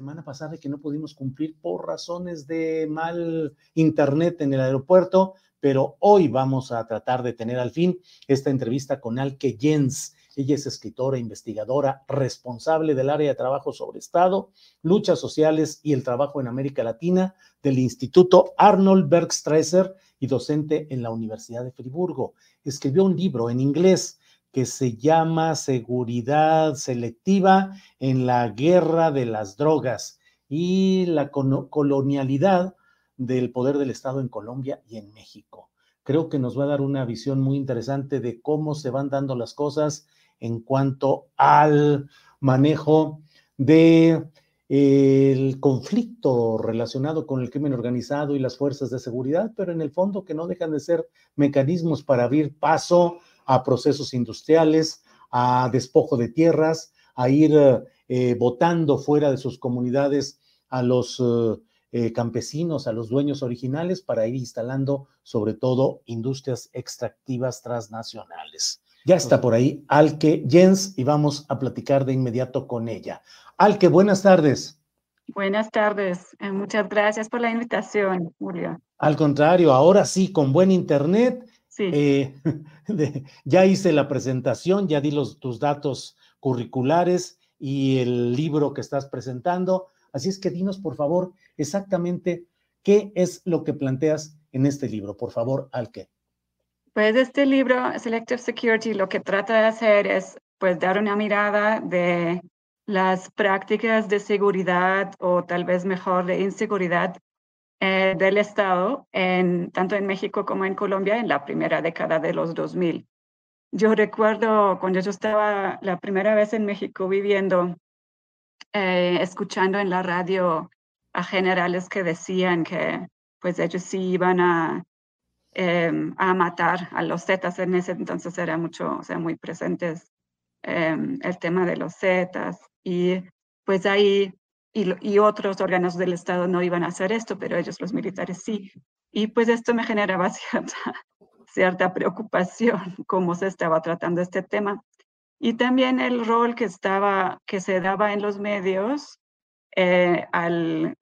Semana pasada que no pudimos cumplir por razones de mal internet en el aeropuerto, pero hoy vamos a tratar de tener al fin esta entrevista con Alke Jens. Ella es escritora, investigadora, responsable del área de trabajo sobre Estado, luchas sociales y el trabajo en América Latina del Instituto Arnold Bergstresser y docente en la Universidad de Friburgo. Escribió un libro en inglés que se llama Seguridad Selectiva en la Guerra de las Drogas y la colonialidad del poder del Estado en Colombia y en México. Creo que nos va a dar una visión muy interesante de cómo se van dando las cosas en cuanto al manejo de el conflicto relacionado con el crimen organizado y las fuerzas de seguridad, pero en el fondo que no dejan de ser mecanismos para abrir paso a procesos industriales, a despojo de tierras, a ir eh, votando fuera de sus comunidades a los eh, eh, campesinos, a los dueños originales, para ir instalando sobre todo industrias extractivas transnacionales. Ya está por ahí Alke Jens y vamos a platicar de inmediato con ella. Alke, buenas tardes. Buenas tardes. muchas gracias por la invitación, Julio. Al contrario, ahora sí, con buen internet eh, ya hice la presentación, ya di los, tus datos curriculares y el libro que estás presentando. Así es que dinos, por favor, exactamente qué es lo que planteas en este libro. Por favor, Alke. Pues este libro, Selective Security, lo que trata de hacer es pues dar una mirada de las prácticas de seguridad o tal vez mejor de inseguridad eh, del Estado, en, tanto en México como en Colombia, en la primera década de los 2000. Yo recuerdo cuando yo estaba la primera vez en México viviendo, eh, escuchando en la radio a generales que decían que pues ellos sí iban a, em, a matar a los Zetas. En ese entonces era mucho, o sea, muy presentes em, el tema de los Zetas. Y pues ahí y, otros órganos del Estado no iban a hacer esto, pero ellos, los militares, sí. Y pues esto me generaba cierta, cierta preocupación cómo se estaba tratando este tema. Y también el rol que, estaba, que se daba en los medios eh, al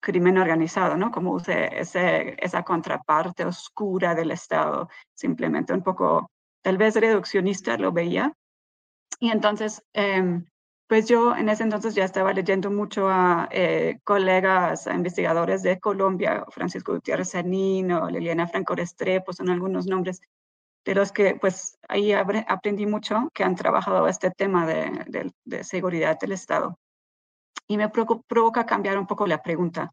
crimen organizado, ¿no? Como ese, esa contraparte oscura del Estado, simplemente un poco, tal vez reduccionista lo veía, Y entonces, em, pues yo en ese entonces ya estaba leyendo mucho a eh, colegas, a investigadores de Colombia, Francisco Gutiérrez Sanino, Liliana Franco Restrepo, son algunos nombres de los que pues ahí aprendí mucho que han trabajado este tema de, de, seguridad del Estado. Y me provoca cambiar un poco la pregunta.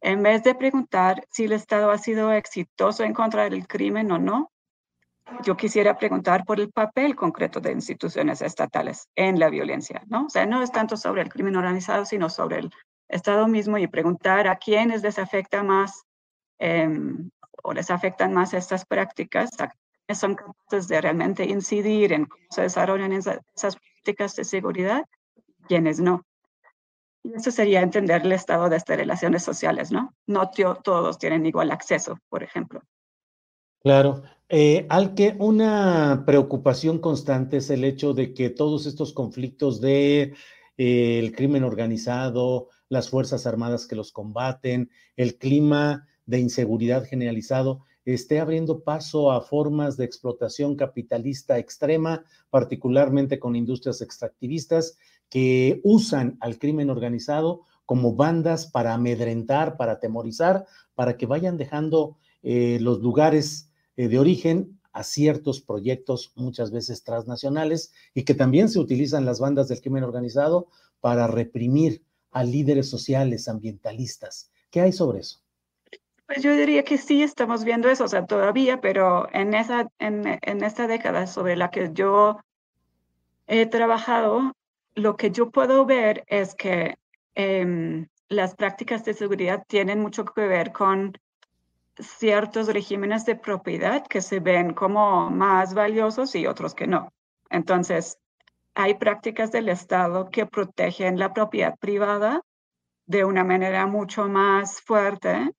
En vez de preguntar si el Estado ha sido exitoso en contra del crimen o no, yo quisiera preguntar por el papel concreto de instituciones estatales en la violencia, ¿no? O sea, no es tanto sobre el crimen organizado, sino sobre el Estado mismo y preguntar a quiénes les afecta más em, o les afectan más estas prácticas, son capaces de realmente incidir en cómo se desarrollan esas, políticas de seguridad, quienes no. Y eso sería entender el estado de estas relaciones sociales, ¿no? No todos tienen igual acceso, por ejemplo. Claro. Eh, al que una preocupación constante es el hecho de que todos estos conflictos de eh, el crimen organizado, las fuerzas armadas que los combaten, el clima de inseguridad generalizado, esté abriendo paso a formas de explotación capitalista extrema, particularmente con industrias extractivistas que usan al crimen organizado como bandas para amedrentar, para atemorizar, para que vayan dejando eh, los lugares de origen a ciertos proyectos muchas veces transnacionales y que también se utilizan las bandas del crimen organizado para reprimir a líderes sociales, ambientalistas. ¿Qué hay sobre eso? Pues yo diría que sí estamos viendo eso, o sea, todavía, pero en, esa, en, en esta década sobre la que yo he trabajado, lo que yo puedo ver es que em, las prácticas de seguridad tienen mucho que ver con ciertos regímenes de propiedad que se ven como más valiosos y otros que no. Entonces, hay prácticas del Estado que protegen la propiedad privada de una manera mucho más fuerte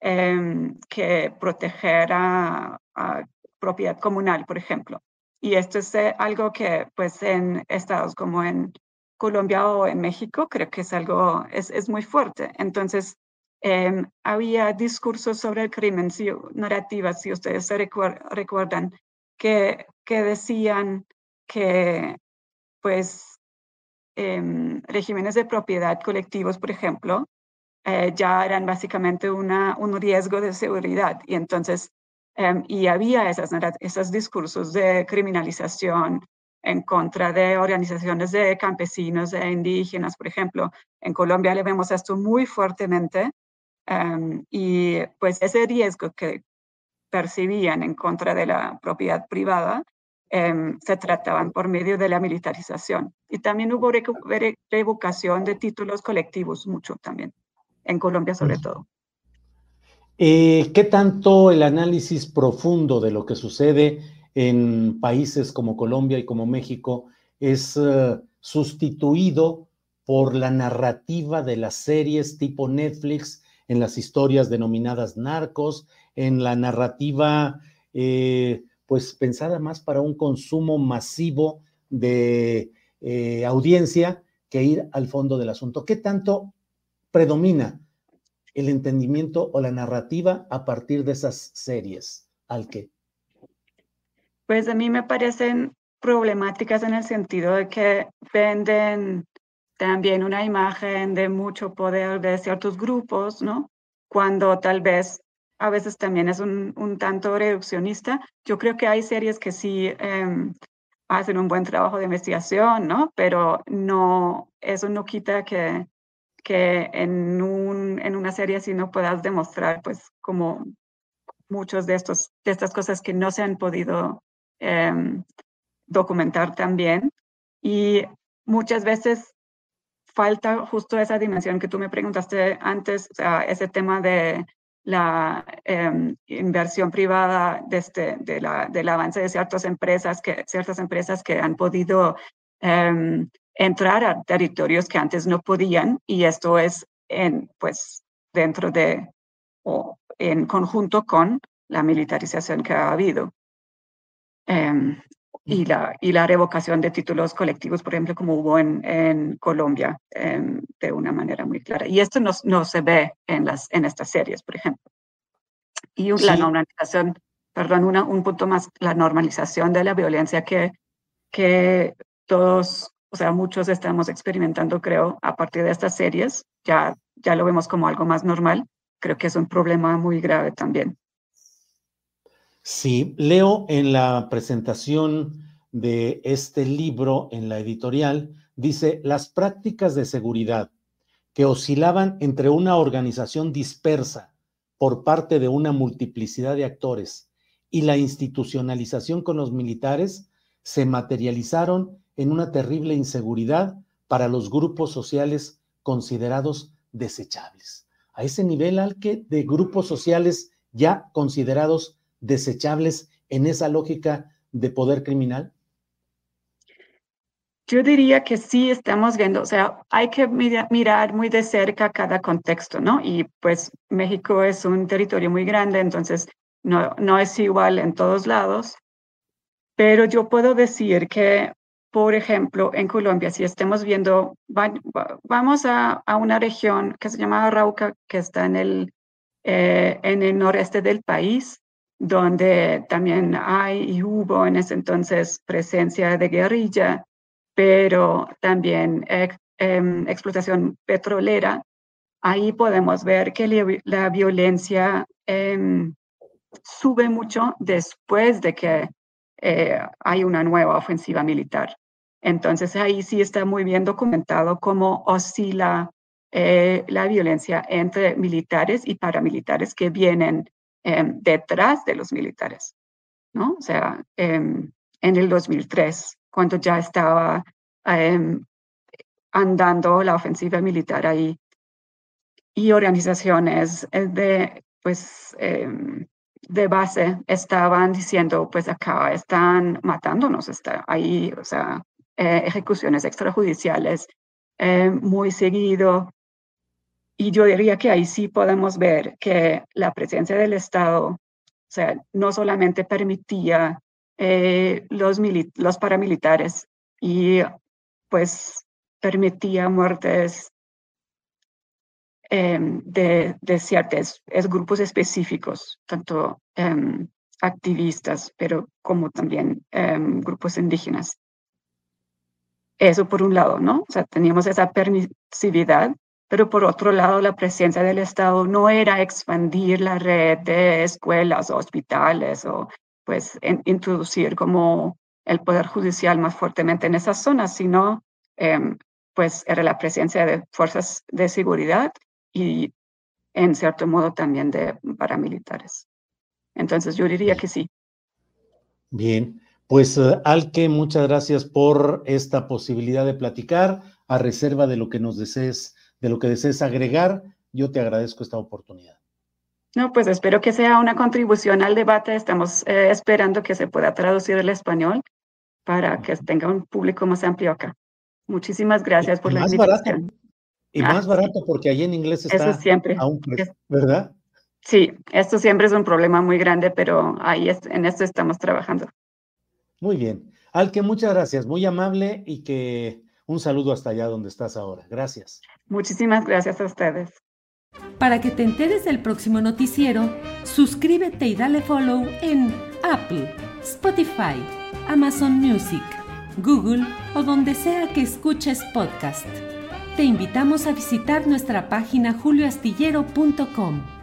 Em, que proteger a, propiedad comunal, por ejemplo. Y esto es eh, algo que, pues, en estados como en Colombia o en México, creo que es algo, es, es muy fuerte. Entonces, em, había discursos sobre el crimen, si, narrativas, si ustedes se recuerdan, que, que decían que, pues, em, regímenes de propiedad colectivos, por ejemplo, eh, ya eran básicamente una, un riesgo de seguridad. Y entonces, em, y había esas, esos discursos de criminalización en contra de organizaciones de campesinos, de indígenas, por ejemplo. En Colombia le vemos esto muy fuertemente. Em, y pues ese riesgo que percibían en contra de la propiedad privada em, se trataban por medio de la militarización. Y también hubo revocación de títulos colectivos, mucho también en Colombia sobre todo. Eh, ¿Qué tanto el análisis profundo de lo que sucede en países como Colombia y como México es eh, sustituido por la narrativa de las series tipo Netflix en las historias denominadas narcos, en la narrativa eh, pues pensada más para un consumo masivo de audiencia que ir al fondo del asunto? ¿Qué tanto predomina el entendimiento o la narrativa a partir de esas series, al que? Pues a mí me parecen problemáticas en el sentido de que venden también una imagen de mucho poder de ciertos grupos, ¿no? Cuando tal vez a veces también es un, un tanto reduccionista. Yo creo que hay series que sí em, hacen un buen trabajo de investigación, ¿no? Pero no, eso no quita que que en, un, en una serie así no puedas demostrar, pues, como muchos de, estos, de estas cosas que no se han podido em, documentar también. Y muchas veces falta justo esa dimensión que tú me preguntaste antes, o sea, ese tema de la em, inversión privada de este, de la, del avance de ciertas empresas que, ciertas empresas que han podido em, entrar a territorios que antes no podían y esto es en, pues, dentro de o en conjunto con la militarización que ha habido. Em, y, la, y la revocación de títulos colectivos, por ejemplo, como hubo en, en Colombia, em, de una manera muy clara. Y esto no, no, se ve en, las, en estas series, por ejemplo. Y la normalización, perdón, una, un punto más, la normalización de la violencia que, que todos, o sea, muchos estamos experimentando, creo, a partir de estas series, ya, ya lo vemos como algo más normal. Creo que es un problema muy grave también. Sí, leo en la presentación de este libro en la editorial, dice, las prácticas de seguridad que oscilaban entre una organización dispersa por parte de una multiplicidad de actores y la institucionalización con los militares se materializaron en una terrible inseguridad para los grupos sociales considerados desechables. A ese nivel al que de grupos sociales ya considerados desechables en esa lógica de poder criminal? Yo diría que sí estamos viendo, o sea, hay que mirar muy de cerca cada contexto, ¿no? Y pues México es un territorio muy grande, entonces no, no es igual en todos lados, pero yo puedo decir que, por ejemplo, en Colombia, si estamos viendo, vamos a, a, una región que se llama Arauca, que está en el, eh, en el noreste del país, donde también hay y hubo en ese entonces presencia de guerrilla pero también em, explotación petrolera, ahí podemos ver que la, violencia em, sube mucho después de que eh, hay una nueva ofensiva militar. Entonces ahí sí está muy bien documentado cómo oscila eh, la violencia entre militares y paramilitares que vienen em, detrás de los militares, ¿no? O sea, en el 2003 cuando ya estaba em, andando la ofensiva militar ahí. Y organizaciones eh, de, pues, de base estaban diciendo, pues acá están matándonos, está ahí, o sea, eh, ejecuciones extrajudiciales eh, muy seguido. Y yo diría que ahí sí podemos ver que la presencia del Estado, o sea, no solamente permitía eh, los, los paramilitares y pues permitía muertes em, de, de, ciertos grupos específicos, tanto em, activistas, pero como también em, grupos indígenas. Eso por un lado, ¿no? O sea, teníamos esa permisividad, pero por otro lado, la presencia del Estado no era expandir la red de escuelas hospitales o pues introducir como el poder judicial más fuertemente en esas zonas, sino em, pues era la presencia de fuerzas de seguridad y en cierto modo también de paramilitares. Entonces yo diría que sí. Bien, pues uh, Alke, muchas gracias por esta posibilidad de platicar a reserva de lo que nos desees, de lo que desees agregar. Yo te agradezco esta oportunidad. No, pues espero que sea una contribución al debate. Estamos eh, esperando que se pueda traducir al español para que tenga un público más amplio acá. Muchísimas gracias por la invitación. y más ah, barato porque ahí en inglés está Eso siempre. ¿verdad? Sí, esto siempre es un problema muy grande, pero ahí en esto estamos trabajando. Muy bien. Alke, muchas gracias, muy amable y que un saludo hasta allá donde estás ahora. Gracias. Muchísimas gracias a ustedes. Para que te enteres del próximo noticiero, suscríbete y dale follow en Apple, Spotify, Amazon Music, Google o donde sea que escuches podcast. Te invitamos a visitar nuestra página julioastillero.com.